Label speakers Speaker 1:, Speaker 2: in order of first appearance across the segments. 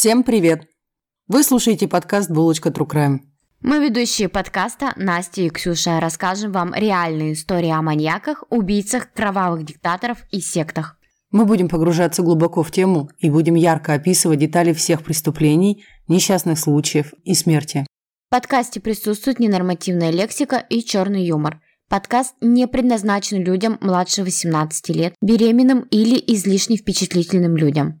Speaker 1: Всем привет! Вы слушаете подкаст «Булочка True Crime».
Speaker 2: Мы ведущие подкаста Настя и Ксюша расскажем вам реальные истории о маньяках, убийцах, кровавых диктаторов и сектах.
Speaker 1: Мы будем погружаться глубоко в тему и будем ярко описывать детали всех преступлений, несчастных случаев и смерти.
Speaker 2: В подкасте присутствует ненормативная лексика и черный юмор. Подкаст не предназначен людям младше 18 лет, беременным или излишне впечатлительным людям.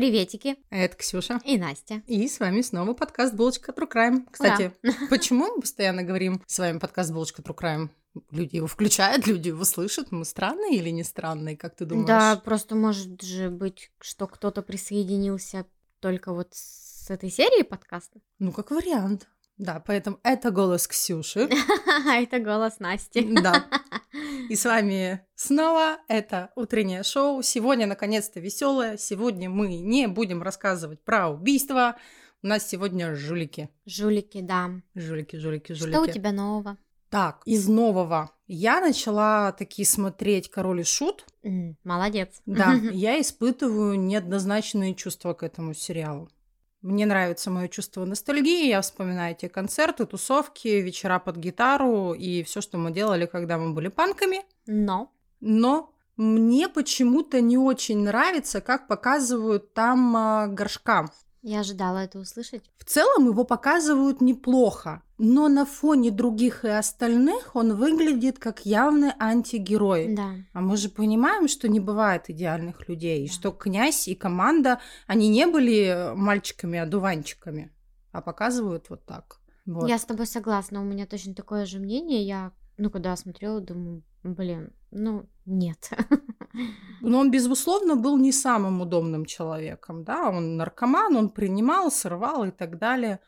Speaker 2: Приветики.
Speaker 3: Это Ксюша.
Speaker 2: И Настя.
Speaker 3: И с вами снова подкаст «Булочка True Crime». Кстати, Ура. почему мы постоянно говорим с вами подкаст «Булочка True Crime»? Люди его включают, люди его слышат. Мы странные или не странные, как ты думаешь?
Speaker 2: Да, просто может же быть, что кто-то присоединился только вот с этой серии подкаста.
Speaker 3: Ну, как вариант. Да, поэтому это голос Ксюши.
Speaker 2: это голос Насти.
Speaker 3: Да. И с вами снова это утреннее шоу. Сегодня, наконец-то, веселое. Сегодня мы не будем рассказывать про убийство. У нас сегодня жулики.
Speaker 2: Жулики, да.
Speaker 3: Жулики, жулики, жулики.
Speaker 2: Что у тебя нового?
Speaker 3: Так, из нового. Я начала таки смотреть «Король и Шут».
Speaker 2: Молодец.
Speaker 3: Да, я испытываю неоднозначные чувства к этому сериалу. Мне нравится мое чувство ностальгии. Я вспоминаю те концерты, тусовки, вечера под гитару и все, что мы делали, когда мы были панками.
Speaker 2: Но.
Speaker 3: Но мне почему-то не очень нравится, как показывают там э, горшка.
Speaker 2: Я ожидала это услышать.
Speaker 3: В целом его показывают неплохо, но на фоне других и остальных он выглядит как явный антигерой.
Speaker 2: Да.
Speaker 3: А мы же понимаем, что не бывает идеальных людей, да. что князь и команда, они не были мальчиками-одуванчиками, а показывают вот так. Вот.
Speaker 2: Я с тобой согласна, у меня точно такое же мнение. Я, ну, когда смотрела, думаю, блин, ну, нет.
Speaker 3: Но он, безусловно, был не самым удобным человеком, да, он наркоман, он принимал, срывал и так далее,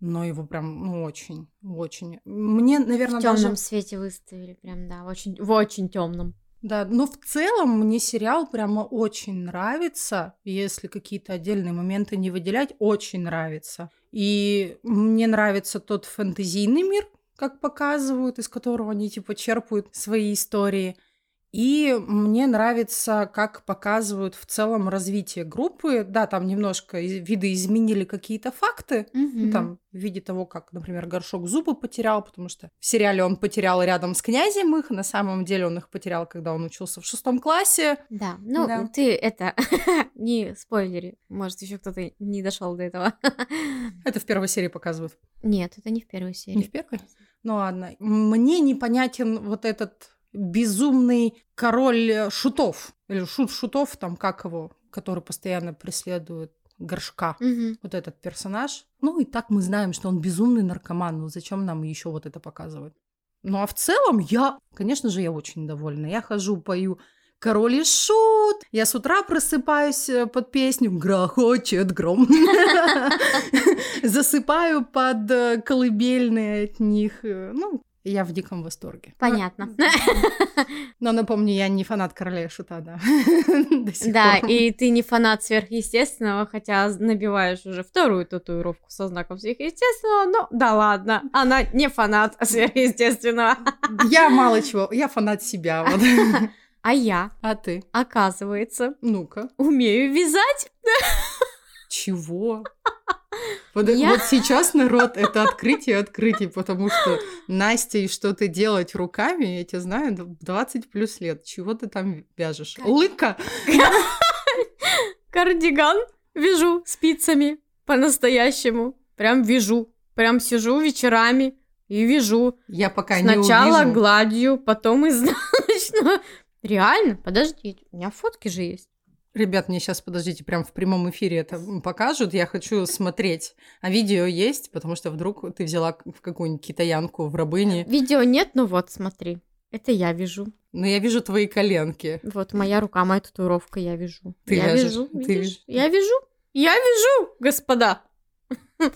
Speaker 3: но его прям, ну, очень, очень. Мне, наверное,
Speaker 2: в темном
Speaker 3: даже...
Speaker 2: свете выставили, прям, да, очень, в очень темном.
Speaker 3: Да, но в целом мне сериал прямо очень нравится, если какие-то отдельные моменты не выделять, очень нравится. И мне нравится тот фэнтезийный мир, как показывают, из которого они типа черпают свои истории. И мне нравится, как показывают в целом развитие группы. Да, там немножко виды изменили какие-то факты.
Speaker 2: Mm-hmm.
Speaker 3: Там в виде того, как, например, горшок зубы потерял, потому что в сериале он потерял рядом с князем их. На самом деле он их потерял, когда он учился в шестом классе.
Speaker 2: Да, ну да. ты это не спойлери. Может, еще кто-то не дошел до этого.
Speaker 3: это в первой серии показывают.
Speaker 2: Нет, это не в первой серии.
Speaker 3: Не в первой? Ну ладно. Мне непонятен вот этот безумный король шутов, или шут шутов, там как его, который постоянно преследует горшка,
Speaker 2: угу.
Speaker 3: вот этот персонаж. Ну и так мы знаем, что он безумный наркоман, ну зачем нам еще вот это показывать? Ну а в целом я, конечно же, я очень довольна. Я хожу, пою Король и шут. Я с утра просыпаюсь э, под песню «Грохочет гром». Засыпаю под э, колыбельные от них. Э, ну, я в диком восторге.
Speaker 2: Понятно.
Speaker 3: Но напомню, я не фанат короля и шута, да.
Speaker 2: Да, и ты не фанат сверхъестественного, хотя набиваешь уже вторую татуировку со знаком сверхъестественного, но да ладно, она не фанат сверхъестественного.
Speaker 3: Я мало чего, я фанат себя. Вот.
Speaker 2: А я?
Speaker 3: А ты?
Speaker 2: Оказывается.
Speaker 3: Ну-ка.
Speaker 2: Умею вязать.
Speaker 3: Чего? Вот, я... вот сейчас, народ, это открытие открытий, потому что Настя и что-то делать руками, я тебя знаю, 20 плюс лет. Чего ты там вяжешь? Лыка?
Speaker 2: Кардиган вяжу спицами по-настоящему. Прям вяжу. Прям сижу вечерами и вяжу.
Speaker 3: Я пока
Speaker 2: Сначала
Speaker 3: не
Speaker 2: Сначала гладью, потом изнаночную. Реально? Подожди, у меня фотки же есть.
Speaker 3: Ребят, мне сейчас, подождите, прям в прямом эфире это покажут. Я хочу смотреть. А видео есть, потому что вдруг ты взяла в какую-нибудь китаянку в рабыне.
Speaker 2: Видео нет, ну вот, смотри. Это я вижу.
Speaker 3: Но я вижу твои коленки.
Speaker 2: Вот моя рука, моя татуировка, я вижу.
Speaker 3: Ты
Speaker 2: я
Speaker 3: вяжешь?
Speaker 2: вижу,
Speaker 3: ты...
Speaker 2: Я вижу. Я вижу, господа.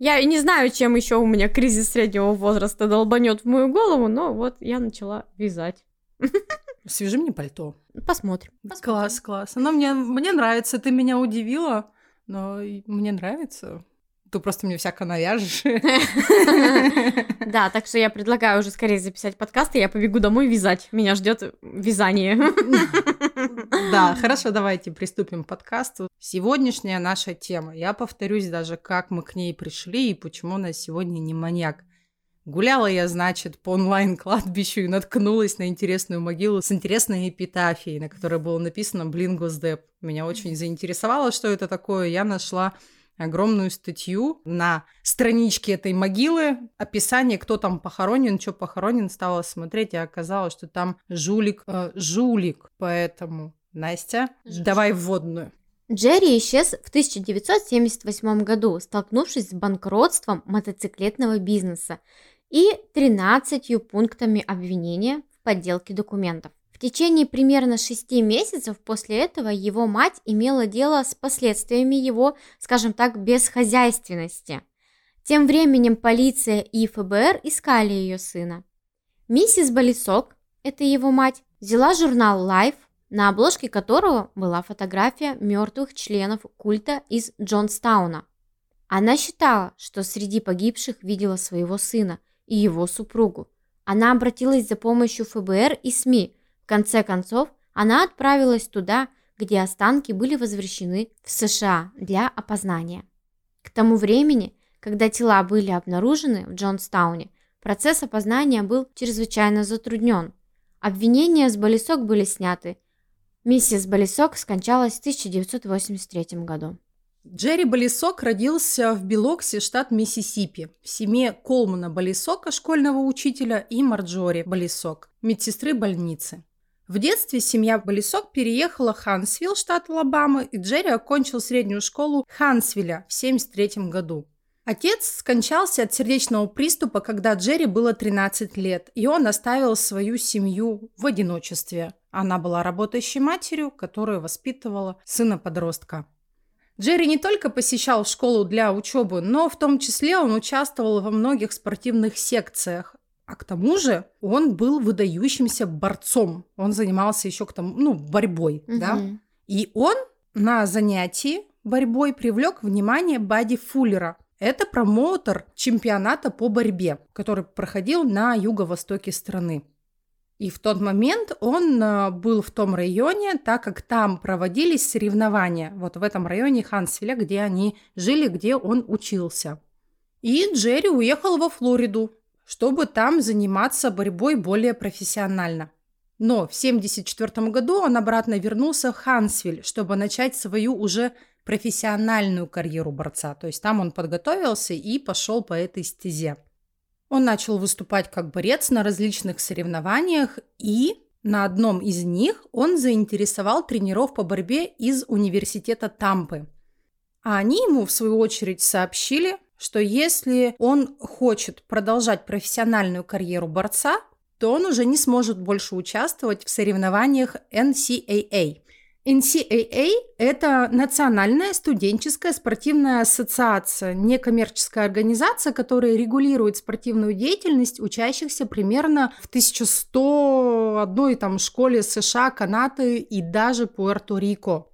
Speaker 2: Я не знаю, чем еще у меня кризис среднего возраста долбанет в мою голову, но вот я начала вязать.
Speaker 3: Свяжи мне пальто.
Speaker 2: Посмотрим.
Speaker 3: Класс, класс. Оно мне, мне нравится, ты меня удивила, но мне нравится. Ты просто мне всяко навяжешь.
Speaker 2: Да, так что я предлагаю уже скорее записать подкаст, и я побегу домой вязать. Меня ждет вязание.
Speaker 3: Да, хорошо, давайте приступим к подкасту. Сегодняшняя наша тема. Я повторюсь даже, как мы к ней пришли и почему у нас сегодня не маньяк. Гуляла я, значит, по онлайн-кладбищу и наткнулась на интересную могилу с интересной эпитафией, на которой было написано «Блин, Госдеп». Меня очень заинтересовало, что это такое. Я нашла огромную статью на страничке этой могилы, описание, кто там похоронен, что похоронен, стала смотреть, и оказалось, что там жулик, э, жулик, поэтому, Настя, Жулик. давай вводную.
Speaker 2: Джерри исчез в 1978 году, столкнувшись с банкротством мотоциклетного бизнеса и 13 пунктами обвинения в подделке документов. В течение примерно 6 месяцев после этого его мать имела дело с последствиями его, скажем так, бесхозяйственности. Тем временем полиция и ФБР искали ее сына. Миссис Болисок, это его мать, взяла журнал Life, на обложке которого была фотография мертвых членов культа из Джонстауна. Она считала, что среди погибших видела своего сына – и его супругу. Она обратилась за помощью ФБР и СМИ. В конце концов, она отправилась туда, где останки были возвращены в США для опознания. К тому времени, когда тела были обнаружены в Джонстауне, процесс опознания был чрезвычайно затруднен. Обвинения с Болисок были сняты. Миссис Болисок скончалась в 1983 году.
Speaker 3: Джерри Балисок родился в Билокси, штат Миссисипи, в семье Колмана Балисока, школьного учителя, и Марджори Балисок, медсестры больницы. В детстве семья Балисок переехала в Хантсвилл, штат Алабама, и Джерри окончил среднюю школу Хантсвилля в 1973 году. Отец скончался от сердечного приступа, когда Джерри было 13 лет, и он оставил свою семью в одиночестве. Она была работающей матерью, которая воспитывала сына-подростка. Джерри не только посещал школу для учебы, но в том числе он участвовал во многих спортивных секциях. А к тому же он был выдающимся борцом. Он занимался еще к тому, ну, борьбой, угу. да. И он на занятии борьбой привлек внимание Бади Фуллера. Это промоутер чемпионата по борьбе, который проходил на юго-востоке страны. И в тот момент он э, был в том районе, так как там проводились соревнования, вот в этом районе Хансвилля, где они жили, где он учился. И Джерри уехал во Флориду, чтобы там заниматься борьбой более профессионально. Но в 1974 году он обратно вернулся в Хансвиль, чтобы начать свою уже профессиональную карьеру борца. То есть там он подготовился и пошел по этой стезе. Он начал выступать как борец на различных соревнованиях и на одном из них он заинтересовал тренеров по борьбе из университета Тампы. А они ему, в свою очередь, сообщили, что если он хочет продолжать профессиональную карьеру борца, то он уже не сможет больше участвовать в соревнованиях NCAA. NCAA – это Национальная студенческая спортивная ассоциация, некоммерческая организация, которая регулирует спортивную деятельность учащихся примерно в 1101 там, школе США, Канады и даже Пуэрто-Рико.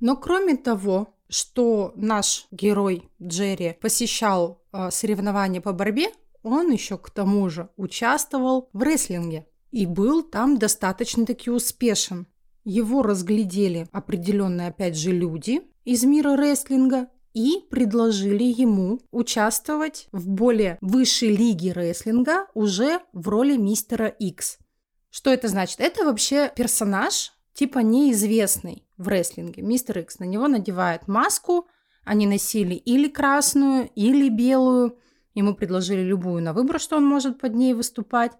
Speaker 3: Но кроме того, что наш герой Джерри посещал э, соревнования по борьбе, он еще к тому же участвовал в рестлинге и был там достаточно-таки успешен. Его разглядели определенные, опять же, люди из мира рестлинга и предложили ему участвовать в более высшей лиге рестлинга уже в роли мистера Икс. Что это значит? Это вообще персонаж типа неизвестный в рестлинге. Мистер Икс на него надевает маску, они носили или красную, или белую. Ему предложили любую на выбор, что он может под ней выступать.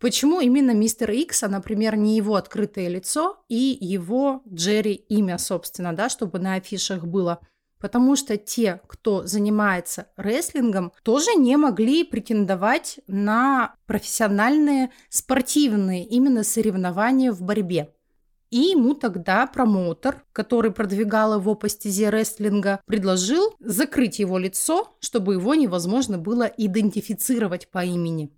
Speaker 3: Почему именно мистер Икс, а, например, не его открытое лицо и его Джерри имя, собственно, да, чтобы на афишах было? Потому что те, кто занимается рестлингом, тоже не могли претендовать на профессиональные спортивные именно соревнования в борьбе. И ему тогда промоутер, который продвигал его по стезе рестлинга, предложил закрыть его лицо, чтобы его невозможно было идентифицировать по имени.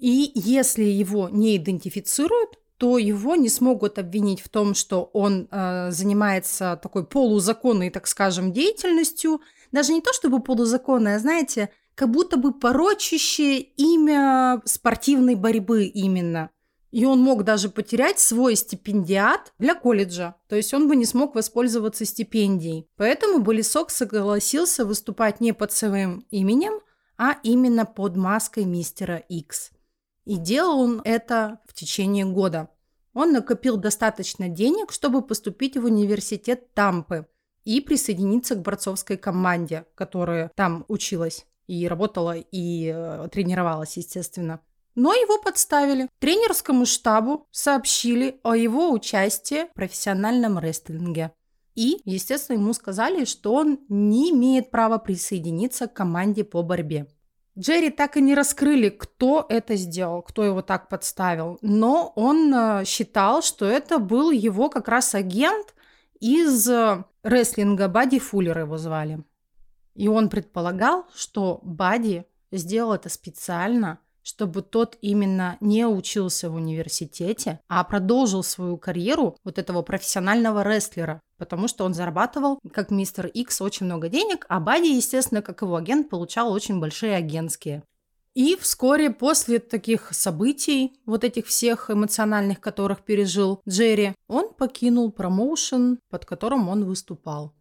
Speaker 3: И если его не идентифицируют, то его не смогут обвинить в том, что он э, занимается такой полузаконной, так скажем, деятельностью. Даже не то чтобы полузаконной, а знаете, как будто бы порочащее имя спортивной борьбы именно. И он мог даже потерять свой стипендиат для колледжа. То есть он бы не смог воспользоваться стипендией. Поэтому Болисок согласился выступать не под своим именем, а именно под маской мистера Икс. И делал он это в течение года. Он накопил достаточно денег, чтобы поступить в университет Тампы и присоединиться к борцовской команде, которая там училась и работала, и э, тренировалась, естественно. Но его подставили. Тренерскому штабу сообщили о его участии в профессиональном рестлинге. И, естественно, ему сказали, что он не имеет права присоединиться к команде по борьбе. Джерри так и не раскрыли, кто это сделал, кто его так подставил. Но он э, считал, что это был его как раз агент из э, рестлинга. Бади Фуллер его звали. И он предполагал, что Бади сделал это специально – чтобы тот именно не учился в университете, а продолжил свою карьеру вот этого профессионального рестлера, потому что он зарабатывал, как мистер Икс, очень много денег, а Бади, естественно, как его агент, получал очень большие агентские. И вскоре после таких событий, вот этих всех эмоциональных, которых пережил Джерри, он покинул промоушен, под которым он выступал.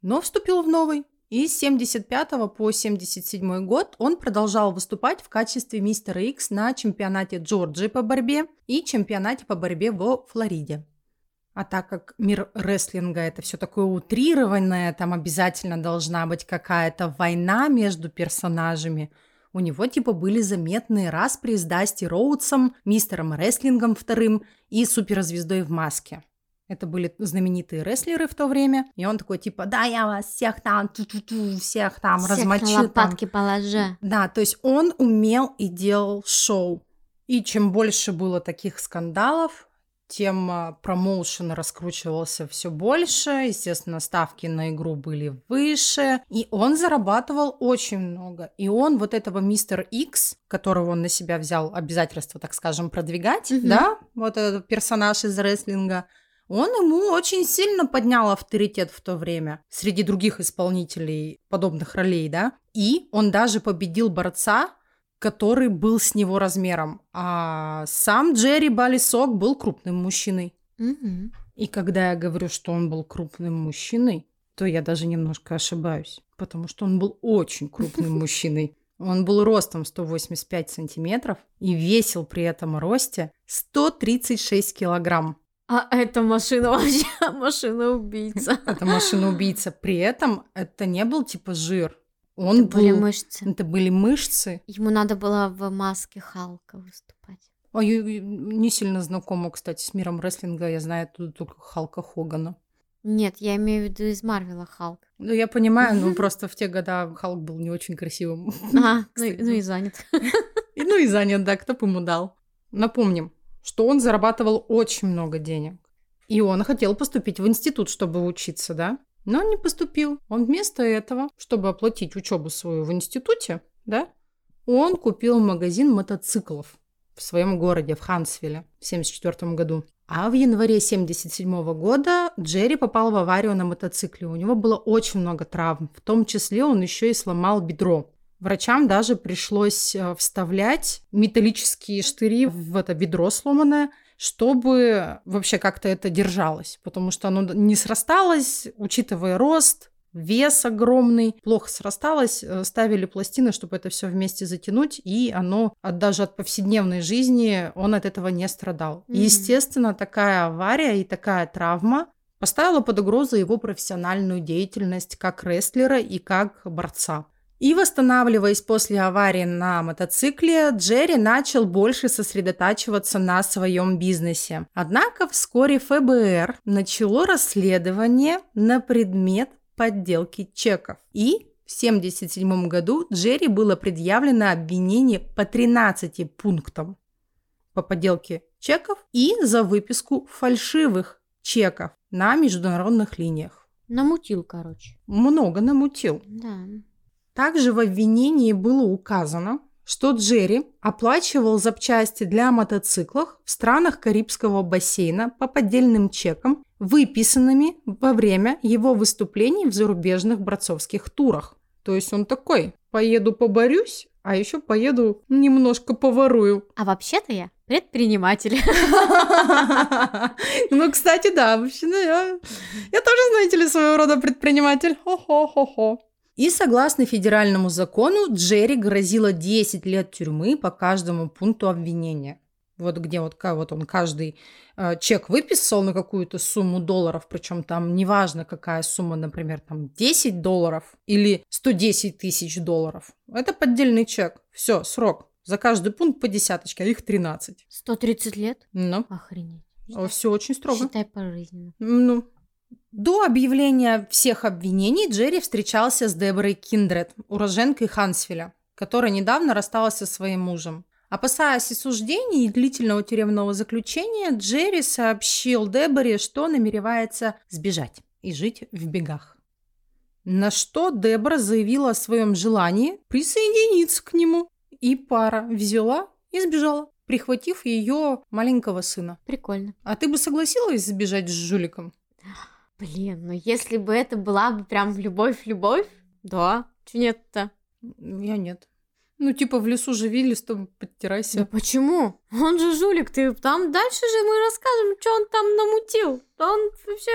Speaker 3: Но вступил в новый, и с 75 по 77 год он продолжал выступать в качестве мистера Икс на чемпионате Джорджии по борьбе и чемпионате по борьбе во Флориде. А так как мир рестлинга это все такое утрированное, там обязательно должна быть какая-то война между персонажами, у него типа были заметные распри с Дасти Роудсом, мистером рестлингом вторым и суперзвездой в маске. Это были знаменитые рестлеры в то время. И он такой, типа, да, я вас всех там, ту -ту -ту, всех там всех размочу.
Speaker 2: Лопатки там. положа.
Speaker 3: Да, то есть он умел и делал шоу. И чем больше было таких скандалов, тем а, промоушен раскручивался все больше, естественно, ставки на игру были выше, и он зарабатывал очень много. И он вот этого мистер Икс, которого он на себя взял обязательство, так скажем, продвигать, mm-hmm. да, вот этот персонаж из рестлинга, он ему очень сильно поднял авторитет в то время среди других исполнителей подобных ролей, да. И он даже победил борца, который был с него размером. А сам Джерри Балисок был крупным мужчиной.
Speaker 2: Угу.
Speaker 3: И когда я говорю, что он был крупным мужчиной, то я даже немножко ошибаюсь, потому что он был очень крупным мужчиной. Он был ростом 185 сантиметров и весил при этом росте 136 килограмм.
Speaker 2: А это машина вообще машина-убийца.
Speaker 3: Это машина-убийца. При этом это не был типа жир. Он
Speaker 2: это
Speaker 3: был...
Speaker 2: были мышцы.
Speaker 3: Это были мышцы.
Speaker 2: Ему надо было в маске Халка выступать.
Speaker 3: А я не сильно знакома, кстати, с миром рестлинга. Я знаю тут только Халка Хогана.
Speaker 2: Нет, я имею в виду из Марвела Халк.
Speaker 3: Ну, я понимаю, но просто в те года Халк был не очень красивым.
Speaker 2: А, ну, ну и занят.
Speaker 3: Ну и занят, да, кто бы ему дал. Напомним, что он зарабатывал очень много денег. И он хотел поступить в институт, чтобы учиться, да? Но он не поступил. Он вместо этого, чтобы оплатить учебу свою в институте, да, он купил магазин мотоциклов в своем городе, в Хансвилле, в 1974 году. А в январе 1977 года Джерри попал в аварию на мотоцикле. У него было очень много травм. В том числе он еще и сломал бедро. Врачам даже пришлось э, вставлять металлические штыри в это ведро сломанное, чтобы вообще как-то это держалось, потому что оно не срасталось, учитывая рост, вес огромный, плохо срасталось, э, ставили пластины, чтобы это все вместе затянуть, и оно от, даже от повседневной жизни он от этого не страдал. Mm-hmm. Естественно, такая авария и такая травма поставила под угрозу его профессиональную деятельность как рестлера и как борца. И восстанавливаясь после аварии на мотоцикле, Джерри начал больше сосредотачиваться на своем бизнесе. Однако вскоре ФБР начало расследование на предмет подделки чеков. И в 1977 году Джерри было предъявлено обвинение по 13 пунктам по подделке чеков и за выписку фальшивых чеков на международных линиях.
Speaker 2: Намутил, короче.
Speaker 3: Много намутил.
Speaker 2: Да.
Speaker 3: Также в обвинении было указано, что Джерри оплачивал запчасти для мотоциклов в странах Карибского бассейна по поддельным чекам, выписанными во время его выступлений в зарубежных борцовских турах. То есть он такой, поеду поборюсь, а еще поеду немножко поворую.
Speaker 2: А вообще-то я предприниматель.
Speaker 3: Ну, кстати, да, вообще, я тоже, знаете ли, своего рода предприниматель. Хо-хо-хо-хо. И согласно федеральному закону, Джерри грозило 10 лет тюрьмы по каждому пункту обвинения. Вот где вот, вот он каждый э, чек выписал на какую-то сумму долларов, причем там неважно какая сумма, например, там 10 долларов или 110 тысяч долларов. Это поддельный чек. Все, срок. За каждый пункт по десяточке, а их 13.
Speaker 2: 130 лет?
Speaker 3: Ну,
Speaker 2: Охренеть.
Speaker 3: все очень строго.
Speaker 2: Считай пожизненно.
Speaker 3: Ну, до объявления всех обвинений Джерри встречался с Деборой Киндред, уроженкой Хансвилля, которая недавно рассталась со своим мужем. Опасаясь осуждений и длительного тюремного заключения, Джерри сообщил Деборе, что намеревается сбежать и жить в бегах. На что Дебора заявила о своем желании присоединиться к нему, и пара взяла и сбежала, прихватив ее маленького сына.
Speaker 2: Прикольно.
Speaker 3: А ты бы согласилась сбежать с жуликом?
Speaker 2: Блин, ну если бы это была бы прям любовь-любовь, да, чё нет-то?
Speaker 3: Я нет. Ну, типа, в лесу живи, листом
Speaker 2: Ну
Speaker 3: подтирайся.
Speaker 2: почему? Он же жулик, ты там дальше же мы расскажем, что он там намутил. Да он вообще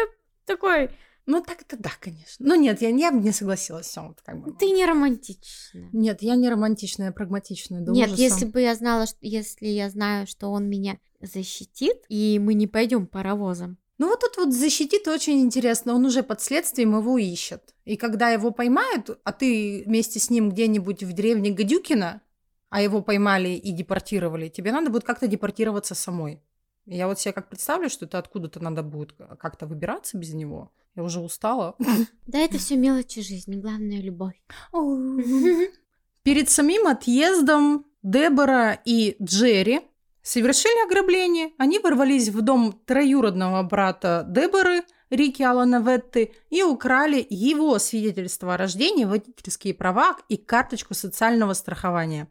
Speaker 2: такой,
Speaker 3: Ну, так-то да, конечно. Но нет, я, я бы не согласилась. Всё, вот как бы.
Speaker 2: ты не романтичная.
Speaker 3: Нет, я не романтичная, я прагматичная. до
Speaker 2: Нет,
Speaker 3: ужаса.
Speaker 2: если бы я знала, что если я знаю, что он меня защитит, и мы не пойдем паровозом.
Speaker 3: Ну, вот тут вот защитит очень интересно. Он уже под следствием его ищет. И когда его поймают, а ты вместе с ним где-нибудь в деревне Гадюкина, а его поймали и депортировали, тебе надо будет как-то депортироваться самой. Я вот себе как представлю, что это откуда-то надо будет как-то выбираться без него. Я уже устала.
Speaker 2: Да, это все мелочи жизни, главное любовь.
Speaker 3: Перед самим отъездом Дебора и Джерри совершили ограбление. Они ворвались в дом троюродного брата Деборы, Рики Алана Ветты, и украли его свидетельство о рождении, водительские права и карточку социального страхования.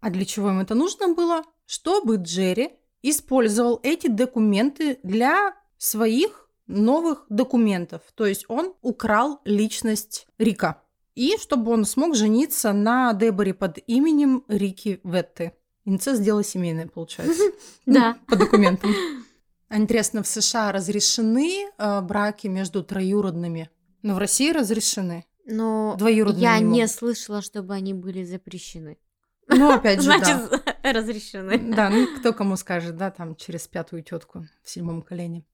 Speaker 3: А для чего им это нужно было? Чтобы Джерри использовал эти документы для своих новых документов. То есть он украл личность Рика. И чтобы он смог жениться на Деборе под именем Рики Ветты. Инцест дело семейное, получается.
Speaker 2: Да.
Speaker 3: Ну, По документам. Интересно, в США разрешены э, браки между троюродными? Но в России разрешены.
Speaker 2: Но
Speaker 3: Двоюродные
Speaker 2: я
Speaker 3: не
Speaker 2: не слышала, чтобы они были запрещены.
Speaker 3: Ну, опять же, да.
Speaker 2: Значит, разрешены.
Speaker 3: Да, ну кто кому скажет, да, там через пятую тетку в седьмом колене.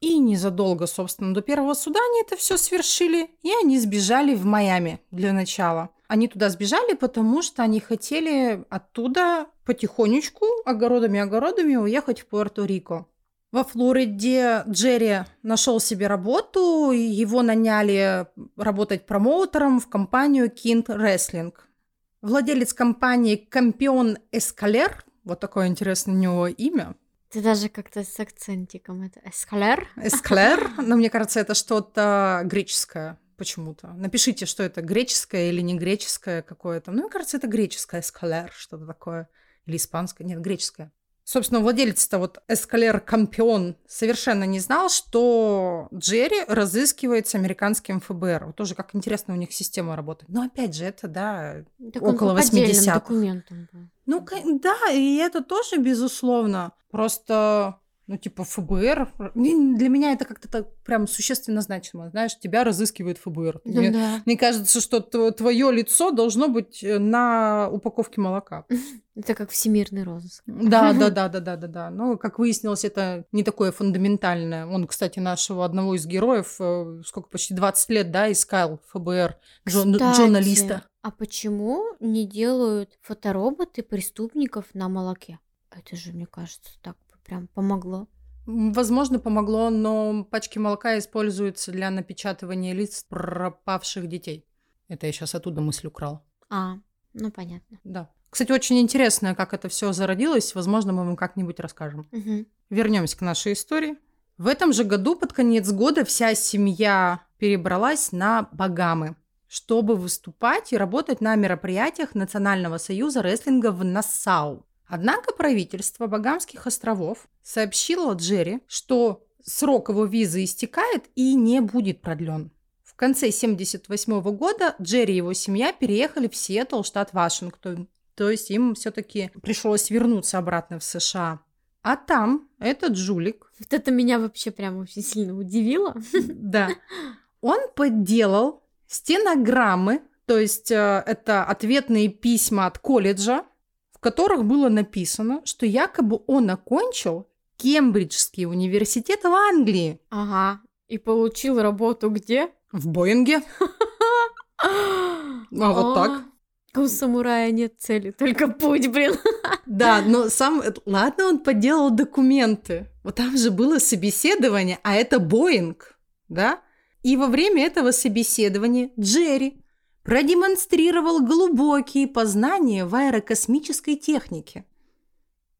Speaker 3: И незадолго, собственно, до первого суда они это все свершили, и они сбежали в Майами для начала. Они туда сбежали, потому что они хотели оттуда потихонечку, огородами-огородами уехать в Пуэрто-Рико. Во Флориде Джерри нашел себе работу, и его наняли работать промоутером в компанию King Wrestling. Владелец компании Кампион Эскалер, вот такое интересное у него имя,
Speaker 2: Ты даже как-то с акцентиком это эскалер.
Speaker 3: Эсклер, но мне кажется, это что-то греческое почему-то. Напишите, что это греческое или не греческое какое-то. Ну, мне кажется, это греческое эскалер, что-то такое. Или испанское. Нет, греческое. Собственно, владелец-то вот Эскалер Кампион совершенно не знал, что Джерри разыскивается американским ФБР. Вот тоже как интересно у них система работает. Но опять же, это, да,
Speaker 2: Так
Speaker 3: Около
Speaker 2: по поддельным
Speaker 3: 80-х.
Speaker 2: документам был.
Speaker 3: ну, да, и это тоже, безусловно. Просто, ну, типа, ФБР. Для меня это как-то так прям существенно значимо. Знаешь, тебя разыскивает ФБР.
Speaker 2: Ну
Speaker 3: Мне,
Speaker 2: да.
Speaker 3: мне кажется, что твое лицо должно быть э, на упаковке молока.
Speaker 2: Это как всемирный розыск.
Speaker 3: Да, да, да, да, да, да, да. Но, как выяснилось, это не такое фундаментальное. Он, кстати, нашего одного из героев, э, сколько, почти 20 лет, да, искал ФБР, джон-
Speaker 2: Кстати,
Speaker 3: журналиста.
Speaker 2: А почему не делают фотороботы преступников на молоке? Это же, мне кажется, так прям помогло.
Speaker 3: Возможно, помогло, но пачки молока используются для напечатывания лиц пропавших детей. Это я сейчас оттуда мысль украл.
Speaker 2: А, ну понятно.
Speaker 3: Да. Кстати, очень интересно, как это все зародилось. Возможно, мы вам как-нибудь расскажем.
Speaker 2: Мгм.
Speaker 3: Вернемся к нашей истории. В этом же году, под конец года, вся семья перебралась на Багамы, чтобы выступать и работать на мероприятиях Национального союза рестлинга в Нассау. Однако правительство Багамских островов сообщило Джерри, что срок его визы истекает и не будет продлен. В конце 1978 года Джерри и его семья переехали в Сиэтл, штат Вашингтон. То есть им все-таки пришлось вернуться обратно в США. А там этот жулик...
Speaker 2: Вот это меня вообще прям очень сильно удивило.
Speaker 3: Да. Он подделал стенограммы, то есть э, это ответные письма от колледжа, которых было написано, что якобы он окончил Кембриджский университет в Англии.
Speaker 2: Ага. И получил работу где?
Speaker 3: В Боинге. А вот так.
Speaker 2: У самурая нет цели, только путь, блин.
Speaker 3: Да, но сам... Ладно, он подделал документы. Вот там же было собеседование, а это Боинг, да? И во время этого собеседования Джерри продемонстрировал глубокие познания в аэрокосмической технике.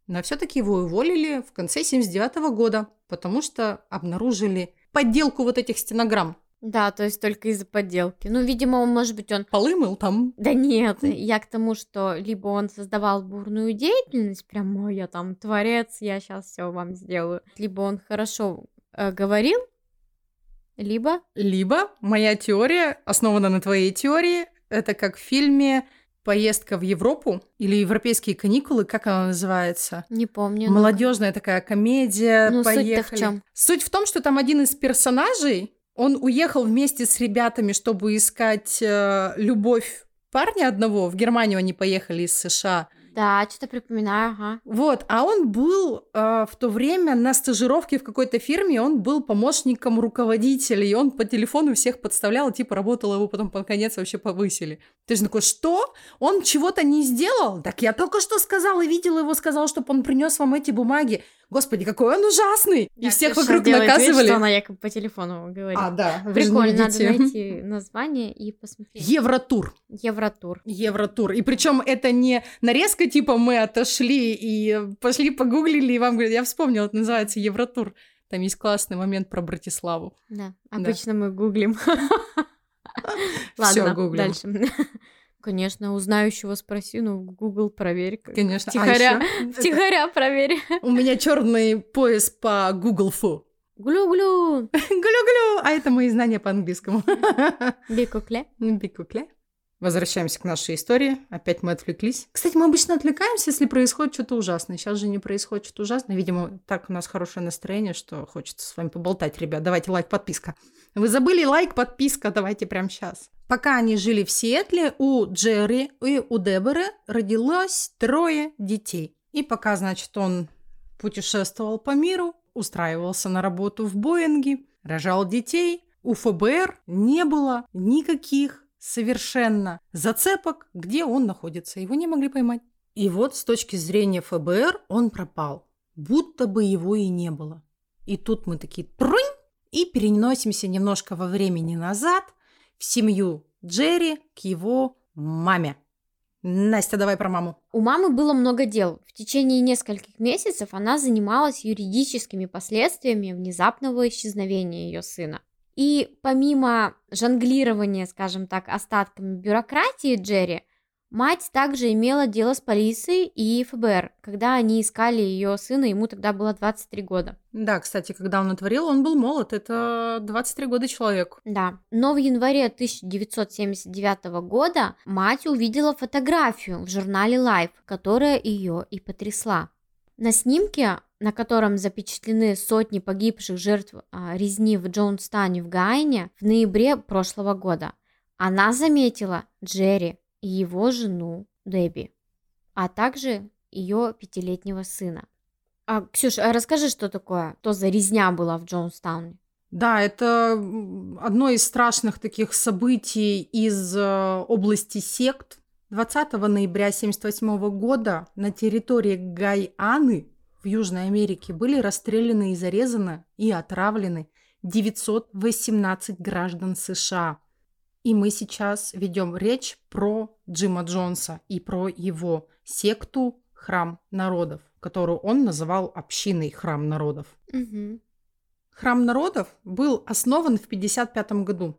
Speaker 3: Но все-таки его уволили в конце 79 года, потому что обнаружили подделку вот этих стенограмм.
Speaker 2: Да, то есть только из-за подделки. Ну, видимо, он, может быть, он...
Speaker 3: Полы мыл там.
Speaker 2: Да нет, я к тому, что либо он создавал бурную деятельность, прям, ой, я там творец, я сейчас все вам сделаю. Либо он хорошо э, говорил, либо...
Speaker 3: Либо моя теория основана на твоей теории. Это как в фильме поездка в Европу или европейские каникулы, как она называется?
Speaker 2: Не помню.
Speaker 3: Молодежная такая комедия.
Speaker 2: Ну,
Speaker 3: поехали.
Speaker 2: суть-то в чем?
Speaker 3: Суть в том, что там один из персонажей, он уехал вместе с ребятами, чтобы искать э, любовь парня одного. В Германию они поехали из США.
Speaker 2: Да, что-то припоминаю, ага.
Speaker 3: Вот, а он был э, в то время на стажировке в какой-то фирме, он был помощником руководителя, и он по телефону всех подставлял, типа работал, его потом под конец вообще повысили. Ты же такой, что? Он чего-то не сделал? Так я только что сказала, видела его, сказал, чтобы он принес вам эти бумаги. Господи, какой он ужасный! И
Speaker 2: Я
Speaker 3: всех
Speaker 2: сейчас
Speaker 3: вокруг
Speaker 2: делаю вид,
Speaker 3: наказывали.
Speaker 2: что она якобы по телефону говорит.
Speaker 3: А, да,
Speaker 2: Прикольно, надо найти название и посмотреть.
Speaker 3: Евротур.
Speaker 2: Евротур.
Speaker 3: Евротур. И причем это не нарезка, типа мы отошли и пошли погуглили, и вам говорят, я вспомнила, это называется Евротур. Там есть классный момент про Братиславу.
Speaker 2: Да, обычно мы гуглим.
Speaker 3: Всё,
Speaker 2: Ладно,
Speaker 3: гуглим.
Speaker 2: дальше. Конечно, у знающего спроси, ну, Google проверь.
Speaker 3: Конечно. А
Speaker 2: Втихаря,
Speaker 3: ещё
Speaker 2: втихаря проверь.
Speaker 3: У меня черный пояс по Google Фу.
Speaker 2: Глю-глю.
Speaker 3: Глю-глю! А это мои знания по английскому.
Speaker 2: Бикукле.
Speaker 3: Бикукле. Возвращаемся к нашей истории. Опять мы отвлеклись. Кстати, мы обычно отвлекаемся, если происходит что-то ужасное. Сейчас же не происходит что-то ужасное. Видимо, так у нас хорошее настроение, что хочется с вами поболтать, ребят. Давайте лайк, подписка. Вы забыли лайк, подписка, давайте прямо сейчас. Пока они жили в Сиэтле, у Джерри и у Деборы родилось трое детей. И пока, значит, он путешествовал по миру, устраивался на работу в Боинге, рожал детей, у ФБР не было никаких совершенно зацепок, где он находится. Его не могли поймать. И вот с точки зрения ФБР он пропал. Будто бы его и не было. И тут мы такие трунь и переносимся немножко во времени назад в семью Джерри к его маме. Настя, давай про маму.
Speaker 2: У мамы было много дел. В течение нескольких месяцев она занималась юридическими последствиями внезапного исчезновения ее сына. И помимо жонглирования, скажем так, остатками бюрократии Джерри, мать также имела дело с полицией и ФБР, когда они искали ее сына, ему тогда было 23 года.
Speaker 3: Да, кстати, когда он натворил, он был молод. Это 23 года человек.
Speaker 2: Да. Но в январе 1979 года мать увидела фотографию в журнале Life, которая ее и потрясла. На снимке, на котором запечатлены сотни погибших жертв а, резни в Джонстане в Гайне в ноябре прошлого года, она заметила Джерри и его жену Дебби, а также ее пятилетнего сына. А, Ксюш, а расскажи, что такое, то за резня была в Джонстауне?
Speaker 3: Да, это одно из страшных таких событий из э, области сект. 20 ноября 1978 года на территории Гайаны в Южной Америке были расстреляны и зарезаны и отравлены 918 граждан США. И мы сейчас ведем речь про Джима Джонса и про его секту Храм народов, которую он называл общиной Храм народов.
Speaker 2: Угу.
Speaker 3: Храм народов был основан в 55 году.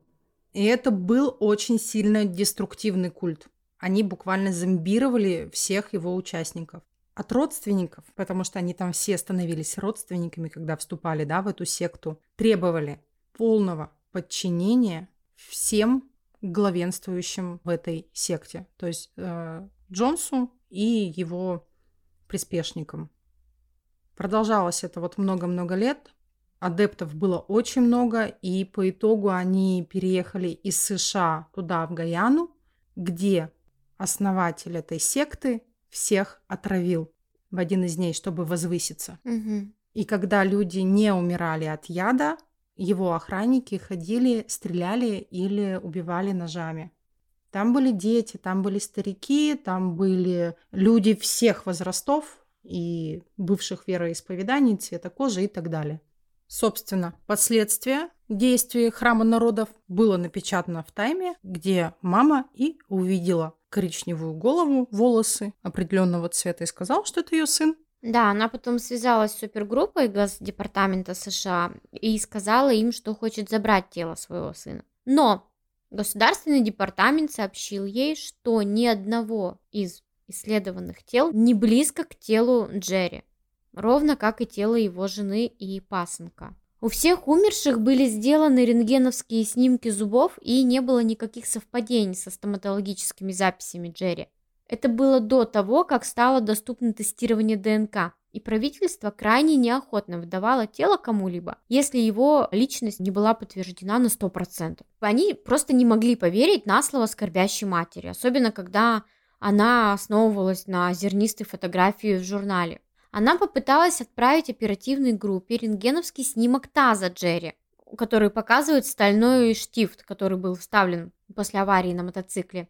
Speaker 3: И это был очень сильно деструктивный культ. Они буквально зомбировали всех его участников. От родственников, потому что они там все становились родственниками, когда вступали да, в эту секту, требовали полного подчинения всем главенствующим в этой секте. То есть э, Джонсу и его приспешникам. Продолжалось это вот много-много лет. Адептов было очень много, и по итогу они переехали из США туда, в Гаяну, где основатель этой секты всех отравил в один из дней, чтобы возвыситься.
Speaker 2: Угу.
Speaker 3: И когда люди не умирали от яда, его охранники ходили, стреляли или убивали ножами. Там были дети, там были старики, там были люди всех возрастов и бывших вероисповеданий, цвета кожи и так далее. Собственно, последствия действий храма народов было напечатано в тайме, где мама и увидела коричневую голову, волосы определенного цвета и сказала, что это ее сын.
Speaker 2: Да, она потом связалась с супергруппой Госдепартамента США и сказала им, что хочет забрать тело своего сына. Но Государственный департамент сообщил ей, что ни одного из исследованных тел не близко к телу Джерри, ровно как и тело его жены и пасынка. У всех умерших были сделаны рентгеновские снимки зубов и не было никаких совпадений со стоматологическими записями Джерри. Это было до того, как стало доступно тестирование ДНК и правительство крайне неохотно выдавало тело кому-либо, если его личность не была подтверждена на 100%. Они просто не могли поверить на слово скорбящей матери, особенно когда она основывалась на зернистой фотографии в журнале. Она попыталась отправить оперативной группе рентгеновский снимок таза Джерри, который показывает стальной штифт, который был вставлен после аварии на мотоцикле,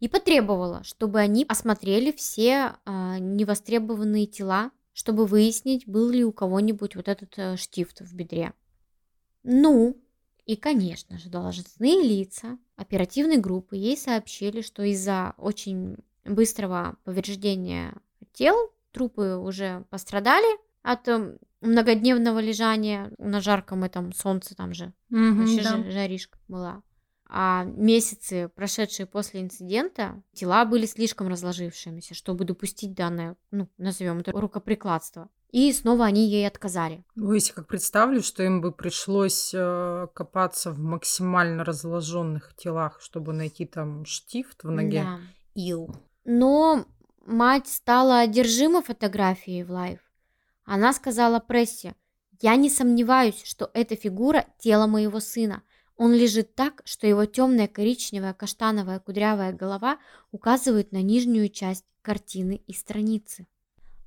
Speaker 2: и потребовала, чтобы они осмотрели все э, невостребованные тела чтобы выяснить, был ли у кого-нибудь вот этот э, штифт в бедре. Ну, и, конечно же, должностные лица оперативной группы ей сообщили, что из-за очень быстрого повреждения тел трупы уже пострадали от э, многодневного лежания на жарком этом солнце там же.
Speaker 3: Мгм,
Speaker 2: Вообще
Speaker 3: да.
Speaker 2: жа- жаришка была. А месяцы, прошедшие после инцидента, тела были слишком разложившимися, чтобы допустить данное, ну, назовем это рукоприкладство. И снова они ей отказали.
Speaker 3: Ой, если как представлю, что им бы пришлось э, копаться в максимально разложенных телах, чтобы найти там штифт в ноге.
Speaker 2: Да.
Speaker 3: Ил.
Speaker 2: Но мать стала одержима фотографией в Life. Она сказала прессе, «Я не сомневаюсь, что эта фигура – тело моего сына. Он лежит так, что его темная коричневая каштановая кудрявая голова указывает на нижнюю часть картины и страницы».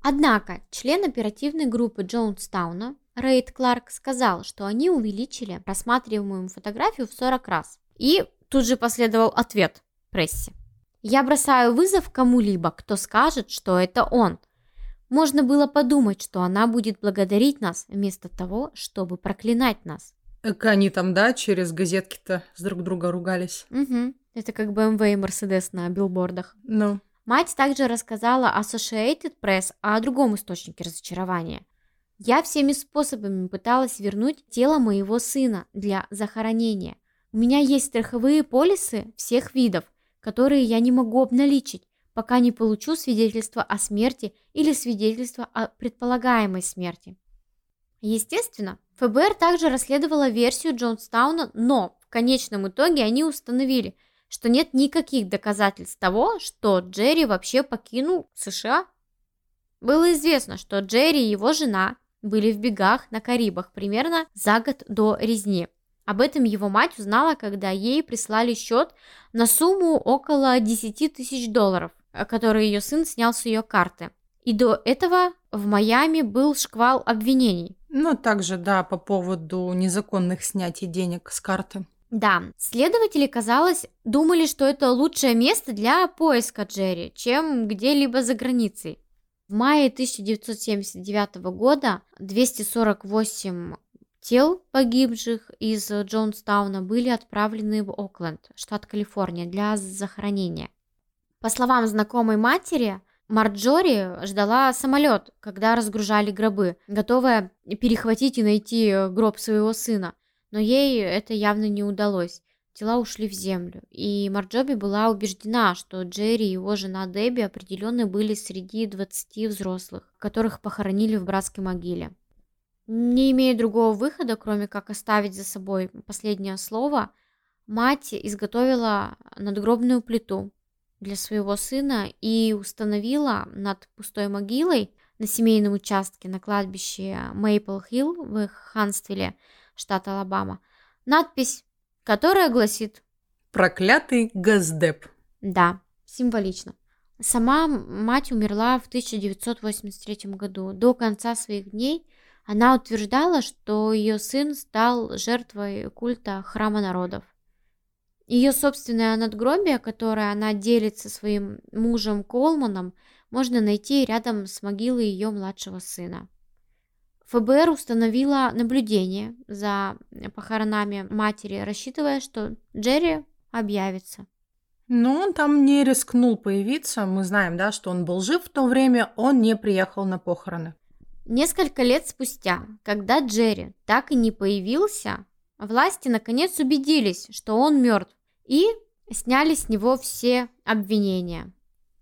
Speaker 2: Однако член оперативной группы Джонстауна Рейд Кларк сказал, что они увеличили рассматриваемую фотографию в 40 раз. И тут же последовал ответ прессе. Я бросаю вызов кому-либо, кто скажет, что это он. Можно было подумать, что она будет благодарить нас вместо того, чтобы проклинать нас.
Speaker 3: Эк, они там, да, через газетки-то с друг друга ругались.
Speaker 2: Мгм. Это как BMW и Mercedes на билбордах.
Speaker 3: Ну,
Speaker 2: Мать также рассказала Associated Press о другом источнике разочарования. Я всеми способами пыталась вернуть тело моего сына для захоронения. У меня есть страховые полисы всех видов, которые я не могу обналичить, пока не получу свидетельство о смерти или свидетельство о предполагаемой смерти. Естественно, ФБР также расследовало версию Джонстауна, но в конечном итоге они установили, что нет никаких доказательств того, что Джерри вообще покинул США. Было известно, что Джерри и его жена были в бегах на Карибах примерно за год до резни. Об этом его мать узнала, когда ей прислали счет на сумму около 10 тысяч долларов, э, который ее сын снял с ее карты. И до этого в Майами был шквал обвинений.
Speaker 3: ну также, да, по поводу незаконных снятий денег с карты.
Speaker 2: Да, следователи, казалось, думали, что это лучшее место для поиска Джерри, чем где-либо за границей. В мае 1979 года 248 тел погибших из Джонстауна были отправлены в Окленд, штат Калифорния, для захоронения. По словам знакомой матери, Марджори ждала самолет, когда разгружали гробы, готовая перехватить и найти гроб своего сына. Но ей это явно не удалось. Тела ушли в землю, и Марджоби была убеждена, что Джерри и его жена Дебби определенно были среди 20 взрослых, которых похоронили в братской могиле. Не имея другого выхода, кроме как оставить за собой последнее слово, мать изготовила надгробную плиту, для своего сына и установила над пустой могилой на семейном участке на кладбище Мейпл-Хилл в Хансвилле, штат Алабама, надпись, которая гласит
Speaker 3: «Проклятый Газдеп».
Speaker 2: Да, символично. Сама мать умерла в 1983 году. До конца своих дней она утверждала, что ее сын стал жертвой культа храма народов. Ее собственное надгробие, которое она делит со своим мужем Колманом, можно найти рядом с могилой ее младшего сына. ФБР установила наблюдение за похоронами матери, рассчитывая, что Джерри объявится.
Speaker 3: Но он там не рискнул появиться. Мы знаем, да, что он был жив в то время, он не приехал на похороны.
Speaker 2: Несколько лет спустя, когда Джерри так и не появился, власти наконец убедились, что он мертв и сняли с него все обвинения.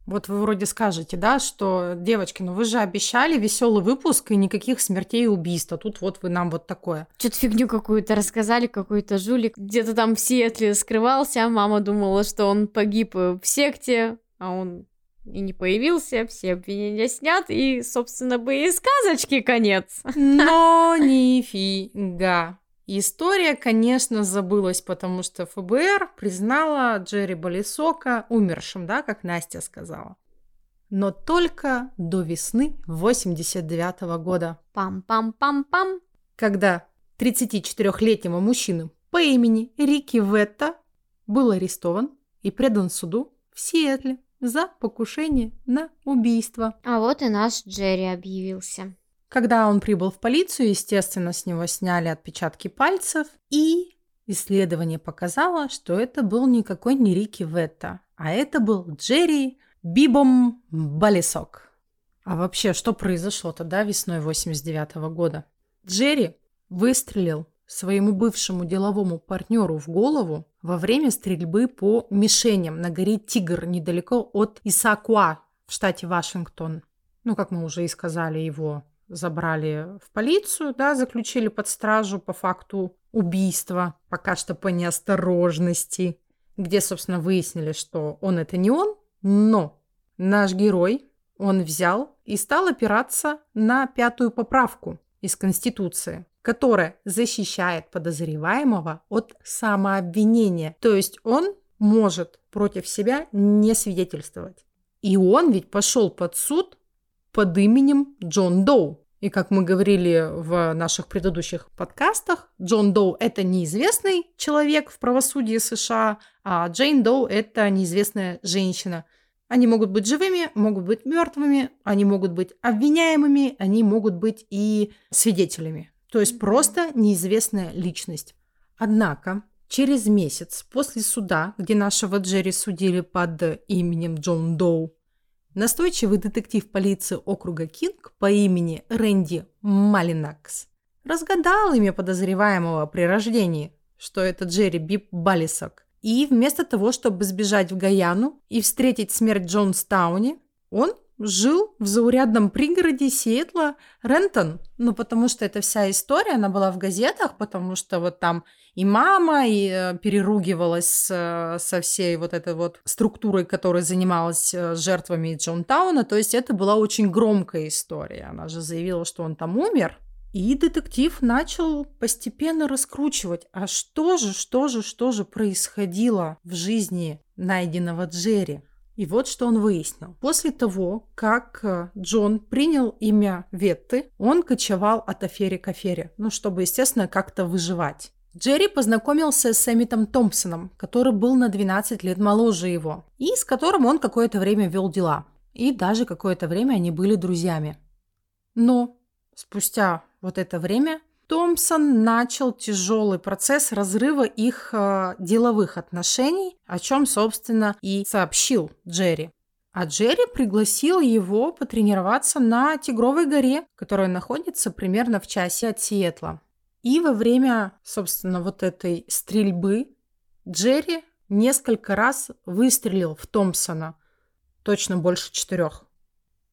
Speaker 3: Вот вы вроде скажете, да, что, девочки, ну вы же обещали веселый выпуск и никаких смертей и убийств, а тут вот вы нам вот такое.
Speaker 2: Что-то фигню какую-то рассказали, какой-то жулик где-то там в Сиэтле скрывался, а мама думала, что он погиб в секте, а он и не появился, все обвинения снят, и, собственно, бы и сказочки конец.
Speaker 3: Но нифига. История, конечно, забылась, потому что ФБР признала Джерри Болисока умершим, да, как Настя сказала. Но только до весны 89 -го года.
Speaker 2: Пам-пам-пам-пам.
Speaker 3: Когда 34-летнему мужчину по имени Рики Ветта был арестован и предан суду в Сиэтле за покушение на убийство.
Speaker 2: А вот и наш Джерри объявился.
Speaker 3: Когда он прибыл в полицию, естественно, с него сняли отпечатки пальцев, и исследование показало, что это был никакой не Рики Ветта, а это был Джерри Бибом Балисок. А вообще, что произошло тогда весной 89 -го года? Джерри выстрелил своему бывшему деловому партнеру в голову во время стрельбы по мишеням на горе Тигр недалеко от Исакуа в штате Вашингтон. Ну, как мы уже и сказали, его забрали в полицию, да, заключили под стражу по факту убийства, пока что по неосторожности, где, собственно, выяснили, что он это не он, но наш герой, он взял и стал опираться на пятую поправку из Конституции, которая защищает подозреваемого от самообвинения. То есть он может против себя не свидетельствовать. И он ведь пошел под суд под именем Джон Доу. И как мы говорили в наших предыдущих подкастах, Джон Доу – это неизвестный человек в правосудии США, а Джейн Доу – это неизвестная женщина. Они могут быть живыми, могут быть мертвыми, они могут быть обвиняемыми, они могут быть и свидетелями. То есть просто неизвестная личность. Однако через месяц после суда, где нашего Джерри судили под именем Джон Доу, Настойчивый детектив полиции округа Кинг по имени Рэнди Малинакс разгадал имя подозреваемого при рождении, что это Джерри Бип Балисок. И вместо того, чтобы сбежать в Гаяну и встретить смерть Джонстауне, он жил в заурядном пригороде Сиэтла Рентон. Ну, потому что эта вся история, она была в газетах, потому что вот там и мама и э, переругивалась э, со всей вот этой вот структурой, которая занималась э, жертвами Джонтауна. То есть это была очень громкая история. Она же заявила, что он там умер. И детектив начал постепенно раскручивать, а что же, что же, что же происходило в жизни найденного Джерри. И вот что он выяснил. После того, как э, Джон принял имя Ветты, он кочевал от аферы к афере, ну, чтобы, естественно, как-то выживать. Джерри познакомился с Эмитом Томпсоном, который был на 12 лет моложе его, и с которым он какое-то время вел дела. И даже какое-то время они были друзьями. Но спустя вот это время Томпсон начал тяжелый процесс разрыва их э, деловых отношений, о чем, собственно, и сообщил Джерри. А Джерри пригласил его потренироваться на Тигровой горе, которая находится примерно в часе от Сиэтла. И во время, собственно, вот этой стрельбы Джерри несколько раз выстрелил в Томпсона. Точно больше четырех.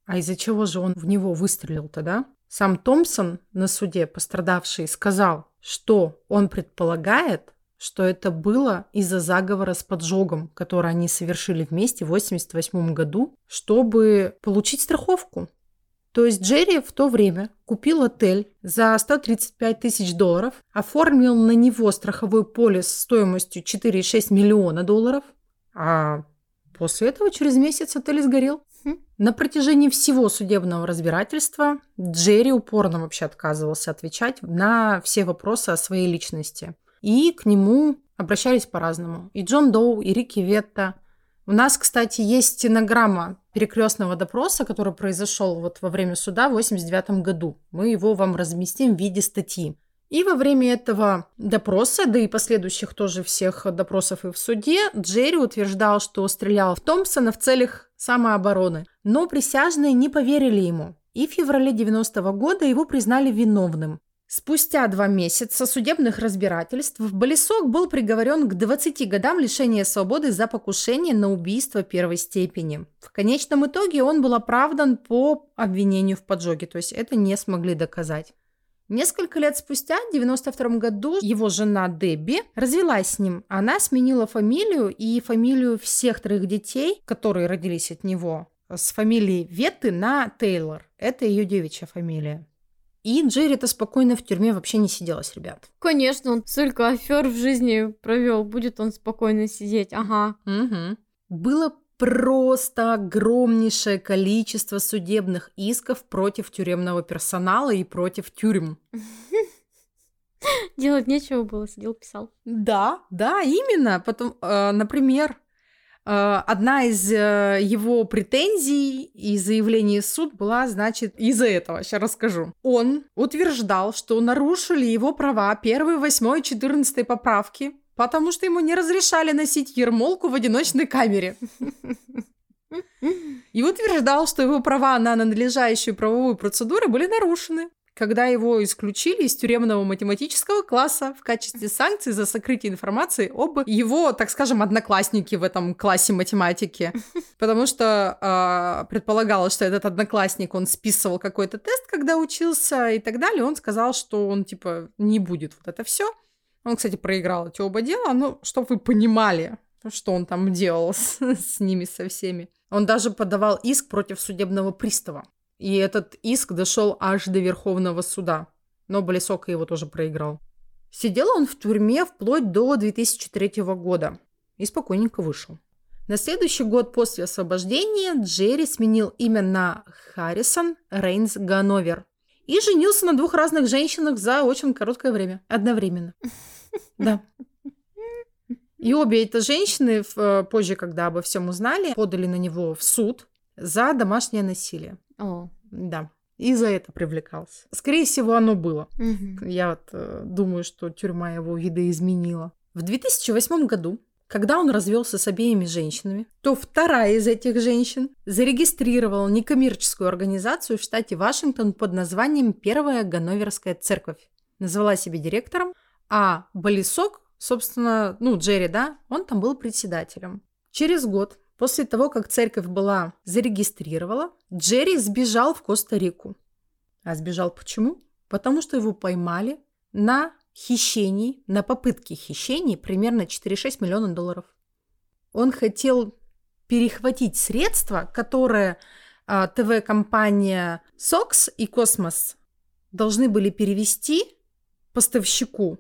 Speaker 3: А из-за чего же он в него выстрелил тогда? Сам Томпсон на суде пострадавший сказал, что он предполагает, что это было из-за заговора с поджогом, который они совершили вместе в 1988 году, чтобы получить страховку. То есть Джерри в то время купил отель за 135 тысяч долларов, оформил на него страховой полис стоимостью 4,6 миллиона долларов, а после этого через месяц отель сгорел. На протяжении всего судебного разбирательства Джерри упорно вообще отказывался отвечать на все вопросы о своей личности. И к нему обращались по-разному. И Джон Доу, и Рики Ветта. У нас, кстати, есть стенограмма перекрестного допроса, который произошел вот во время суда в 89 году. Мы его вам разместим в виде статьи. И во время этого допроса, да и последующих тоже всех допросов и в суде, Джерри утверждал, что стрелял в Томпсона в целях самообороны. Но присяжные не поверили ему. И в феврале 90 -го года его признали виновным. Спустя два месяца судебных разбирательств Болесок был приговорен к 20 годам лишения свободы за покушение на убийство первой степени. В конечном итоге он был оправдан по обвинению в поджоге, то есть это не смогли доказать. Несколько лет спустя, в 92 году, его жена Дебби развелась с ним. Она сменила фамилию и фамилию всех троих детей, которые родились от него, с фамилией Ветты на Тейлор. Это ее девичья фамилия. И Джерри-то спокойно в тюрьме вообще не сиделась, ребят.
Speaker 2: Конечно, он столько афер в жизни провел, будет он спокойно сидеть, ага.
Speaker 3: Угу. Было просто огромнейшее количество судебных исков против тюремного персонала и против тюрем.
Speaker 2: Делать нечего было, сидел, писал.
Speaker 3: Да, да, именно. Потом, э, например, одна из э, его претензий и заявлений в суд была, значит, из-за этого. Сейчас расскажу. Он утверждал, что нарушили его права 1, 8, 14 поправки, потому что ему не разрешали носить ермолку в одиночной камере. И утверждал, что его права на надлежащую правовую процедуру были нарушены когда его исключили из тюремного математического класса в качестве санкций за сокрытие информации об его, так скажем, однокласснике в этом классе математики. Потому что э, предполагалось, что этот одноклассник, он списывал какой-то тест, когда учился и так далее. Он сказал, что он, типа, не будет вот это все. Он, кстати, проиграл эти оба дела, но чтобы вы понимали, что он там делал с, с ними, со всеми. Он даже подавал иск против судебного пристава. И этот иск дошел аж до Верховного суда. Но Болесока его тоже проиграл. Сидел он в тюрьме вплоть до 2003 года. И спокойненько вышел. На следующий год после освобождения Джерри сменил имя на Харрисон Рейнс Ганновер. И женился на двух разных женщинах за очень короткое время. Одновременно. Да. И обе эти женщины, э, позже, когда обо всем узнали, подали на него в суд за домашнее насилие.
Speaker 2: О.
Speaker 3: Да. И за это привлекался. Скорее всего, оно было.
Speaker 2: Угу.
Speaker 3: Я вот э, думаю, что тюрьма его видоизменила. В 2008 году, когда он развелся с обеими женщинами, то вторая из этих женщин зарегистрировала некоммерческую организацию в штате Вашингтон под названием Первая Ганноверская церковь. Назвала себя директором, а Болисок, собственно, ну, Джерри, да, он там был председателем. Через год После того, как церковь была зарегистрировала, Джерри сбежал в Коста-Рику. А сбежал почему? Потому что его поймали на хищении, на попытке хищений примерно 4,6 миллиона долларов. Он хотел перехватить средства, которые а, ТВ-компания Sox и Космос должны были перевести поставщику,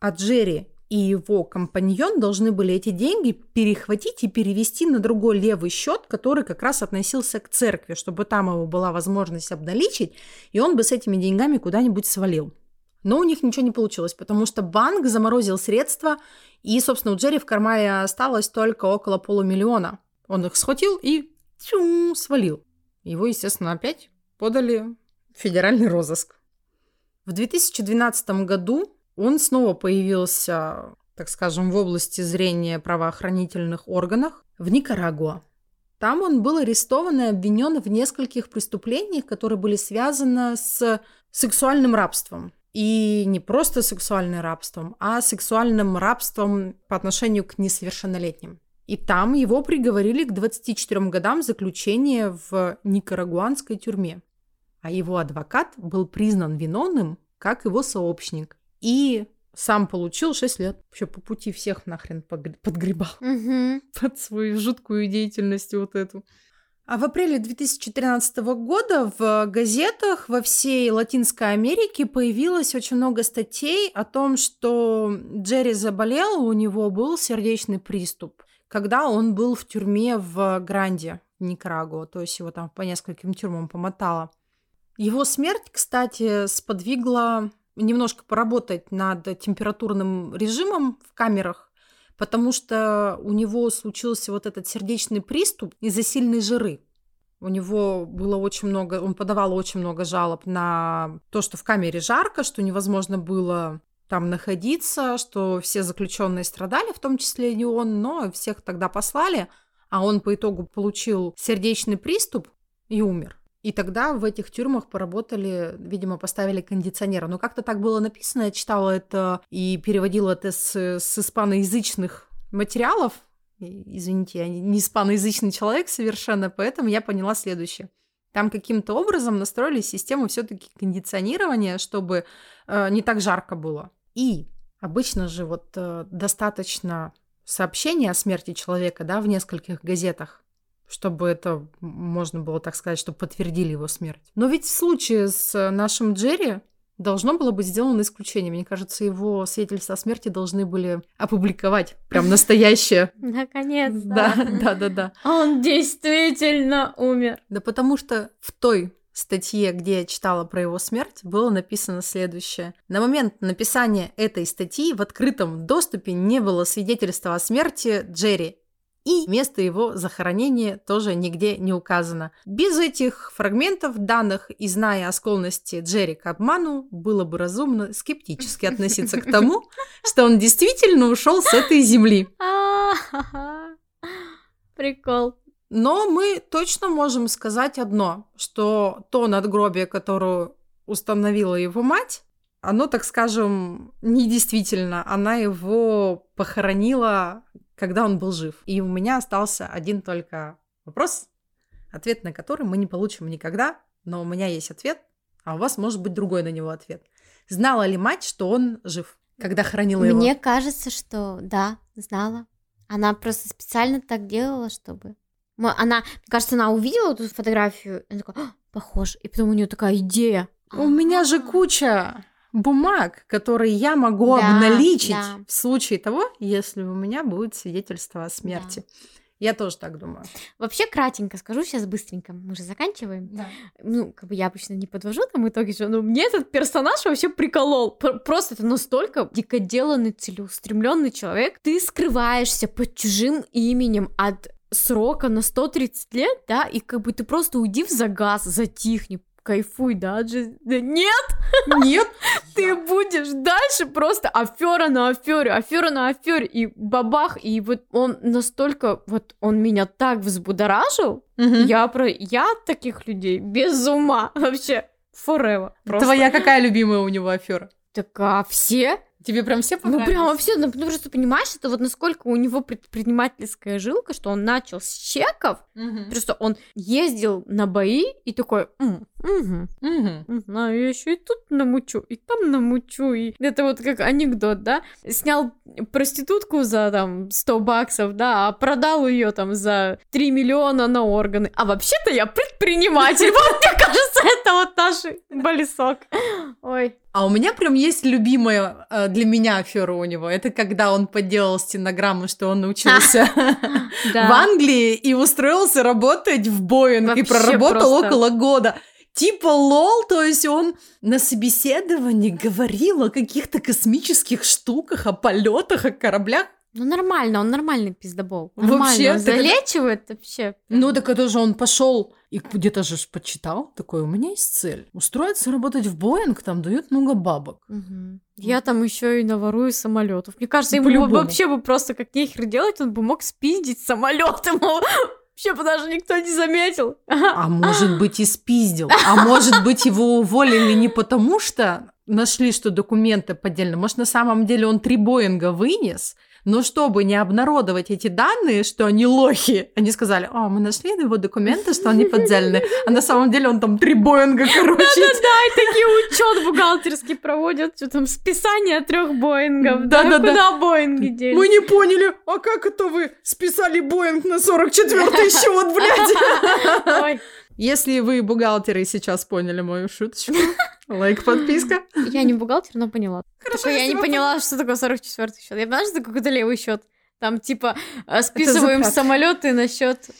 Speaker 3: а Джерри и его компаньон должны были эти деньги перехватить и перевести на другой левый счет, который как раз относился к церкви, чтобы там его была возможность обналичить, и он бы с этими деньгами куда-нибудь свалил. Но у них ничего не получилось, потому что банк заморозил средства, и, собственно, у Джерри в кармане осталось только около полумиллиона. Он их схватил и тю, свалил. Его, естественно, опять подали в федеральный розыск. В 2012 году он снова появился, так скажем, в области зрения правоохранительных органов в Никарагуа. Там он был арестован и обвинен в нескольких преступлениях, которые были связаны с сексуальным рабством. И не просто сексуальным рабством, а сексуальным рабством по отношению к несовершеннолетним. И там его приговорили к 24 годам заключения в никарагуанской тюрьме. А его адвокат был признан виновным, как его сообщник. И сам получил 6 лет. Вообще по пути всех нахрен подгребал
Speaker 2: Мгм.
Speaker 3: под свою жуткую деятельность вот эту. А в апреле 2013 года в газетах во всей Латинской Америке появилось очень много статей о том, что Джерри заболел, у него был сердечный приступ, когда он был в тюрьме в Гранде, Никарагуа, то есть его там по нескольким тюрьмам помотало. Его смерть, кстати, сподвигла немножко поработать над температурным режимом в камерах, потому что у него случился вот этот сердечный приступ из-за сильной жары. У него было очень много, он подавал очень много жалоб на то, что в камере жарко, что невозможно было там находиться, что все заключенные страдали, в том числе и он, но всех тогда послали, а он по итогу получил сердечный приступ и умер. И тогда в этих тюрьмах поработали, видимо, поставили кондиционера. Но как-то так было написано, я читала это и переводила это с, с испаноязычных материалов. Извините, я не испаноязычный человек совершенно, поэтому я поняла следующее. Там каким-то образом настроили систему все-таки кондиционирования, чтобы э, не так жарко было. И обычно же вот э, достаточно сообщения о смерти человека, да, в нескольких газетах, чтобы это можно было так сказать, чтобы подтвердили его смерть. Но ведь в случае с нашим Джерри должно было быть сделано исключение. Мне кажется, его свидетельство о смерти должны были опубликовать. Прям настоящее.
Speaker 2: Наконец-то.
Speaker 3: Да, да, да, да.
Speaker 2: Он действительно умер.
Speaker 3: Да потому что в той статье, где я читала про его смерть, было написано следующее. На момент написания этой статьи в открытом доступе не было свидетельства о смерти Джерри, и место его захоронения тоже нигде не указано. Без этих фрагментов данных и зная о склонности Джерри к обману, было бы разумно скептически относиться к тому, что он действительно ушел с этой земли.
Speaker 2: А-ха-ха. Прикол.
Speaker 3: Но мы точно можем сказать одно, что то надгробие, которое установила его мать, оно, так скажем, недействительно. Она его похоронила, когда он был жив. И у меня остался один только вопрос, ответ на который мы не получим никогда, но у меня есть ответ, а у вас может быть другой на него ответ. Знала ли мать, что он жив, когда хоронила его?
Speaker 2: Мне кажется, что да, знала. Она просто специально так делала, чтобы... Она, мне кажется, она увидела эту фотографию, и она такая, «А, похож. И потом у нее такая идея.
Speaker 3: У меня же
Speaker 2: А.
Speaker 3: куча бумаг, которые я могу
Speaker 2: Да,
Speaker 3: обналичить
Speaker 2: да.
Speaker 3: в случае того, если у меня будет свидетельство о смерти. Я тоже так думаю.
Speaker 2: Вообще, кратенько скажу сейчас быстренько. Мы же заканчиваем. Ну, как бы я обычно не подвожу там итоги, же, но мне этот персонаж вообще приколол. Пр- Просто это настолько дикоделанный, целеустремленный человек. Ты скрываешься под чужим именем от срока на 130 лет, да, и как бы ты просто уйди в загаз, затихни, кайфуй, да, Джи- да нет,
Speaker 3: Нет,
Speaker 2: ты будешь дальше просто афера на афере, афера на афере, и бабах, и вот он настолько, вот он меня так взбудоражил, я про... Я от таких людей без ума вообще. Forever. Просто.
Speaker 3: Твоя какая любимая у него афера?
Speaker 2: Так а все?
Speaker 3: Тебе прям все
Speaker 2: Ну
Speaker 3: понравились?
Speaker 2: прям вообще, ну потому что понимаешь, это вот насколько у него предпринимательская жилка, что он начал с чеков,
Speaker 3: Мгм.
Speaker 2: просто он ездил на бои и такой, «М, мгм,
Speaker 3: Мгм.
Speaker 2: не знаю, я еще и тут намучу, и там намучу, и это вот как анекдот, да? Снял проститутку за там 100 баксов, да, а продал ее там за 3 миллиона на органы. А вообще-то я предприниматель. Вот, мне кажется, это вот наш болесок. Ой.
Speaker 3: А у меня прям есть любимая э, для меня афера у него. Это когда он подделал стенограмму, что он научился в Англии и устроился работать в Боинг и проработал около года. Типа лол, то есть он на собеседовании говорил о каких-то космических штуках, о полетах, о кораблях.
Speaker 2: Ну нормально, он нормальный пиздобол.
Speaker 3: Вообще,
Speaker 2: Нормально, он
Speaker 3: так это-
Speaker 2: залечивает вообще.
Speaker 3: Ну, так это же он пошел и где-то же почитал. Такой, у меня есть цель. Устроиться работать в Боинг, там дают много бабок.
Speaker 2: Мгм. Я там еще и наворую самолетов. Мне кажется, ему
Speaker 3: По-любому.
Speaker 2: вообще бы просто как нехер делать, он бы мог спиздить самолет. Ему Вообще даже никто не заметил.
Speaker 3: А может быть и спиздил. А может быть его уволили не потому, что нашли, что документы поддельные. Может, на самом деле он три Боинга вынес, но чтобы не обнародовать эти данные, что они лохи, они сказали, о, мы нашли его документы, что они поддельные, а на самом деле он там три Боинга, короче.
Speaker 2: Да-да-да, и такие учет бухгалтерский проводят, что там списание трех Боингов.
Speaker 3: Да-да-да.
Speaker 2: Куда Боинги делись?
Speaker 3: Мы не поняли, а как это вы списали Боинг на 44-й счет, блядь?
Speaker 2: Ой,
Speaker 3: Если вы бухгалтеры сейчас поняли мою шуточку, лайк, подписка.
Speaker 2: я не бухгалтер, но поняла.
Speaker 3: Хорошо,
Speaker 2: Только я не поняла, что такое 44 счет. Я поняла, что такое какой-то левый счет. Там типа э, списываем самолеты на счет.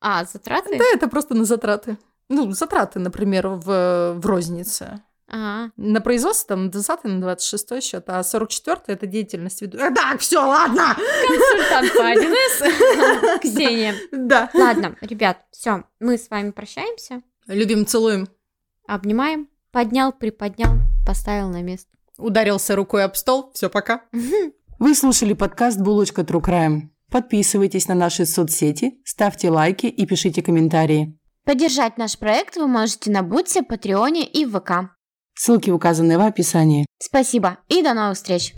Speaker 2: А, затраты?
Speaker 3: Да, это просто на затраты. Ну, затраты, например, в, в рознице.
Speaker 2: Ага.
Speaker 3: На производство там на 20 на 26 счет, а 44 это деятельность веду. А, Так, все, ладно.
Speaker 2: Консультант по 1С. Ксения.
Speaker 3: Да.
Speaker 2: Ладно, ребят, все, мы с вами прощаемся.
Speaker 3: Любим, целуем.
Speaker 2: Обнимаем. Поднял, приподнял, поставил на место.
Speaker 3: Ударился рукой об стол. Все, пока.
Speaker 1: Вы слушали подкаст «Булочка True Crime». Подписывайтесь на наши соцсети, ставьте лайки и пишите комментарии.
Speaker 4: Поддержать наш проект вы можете на Бутсе, Патреоне и ВК.
Speaker 1: Ссылки указаны в описании.
Speaker 4: Спасибо и до новых встреч!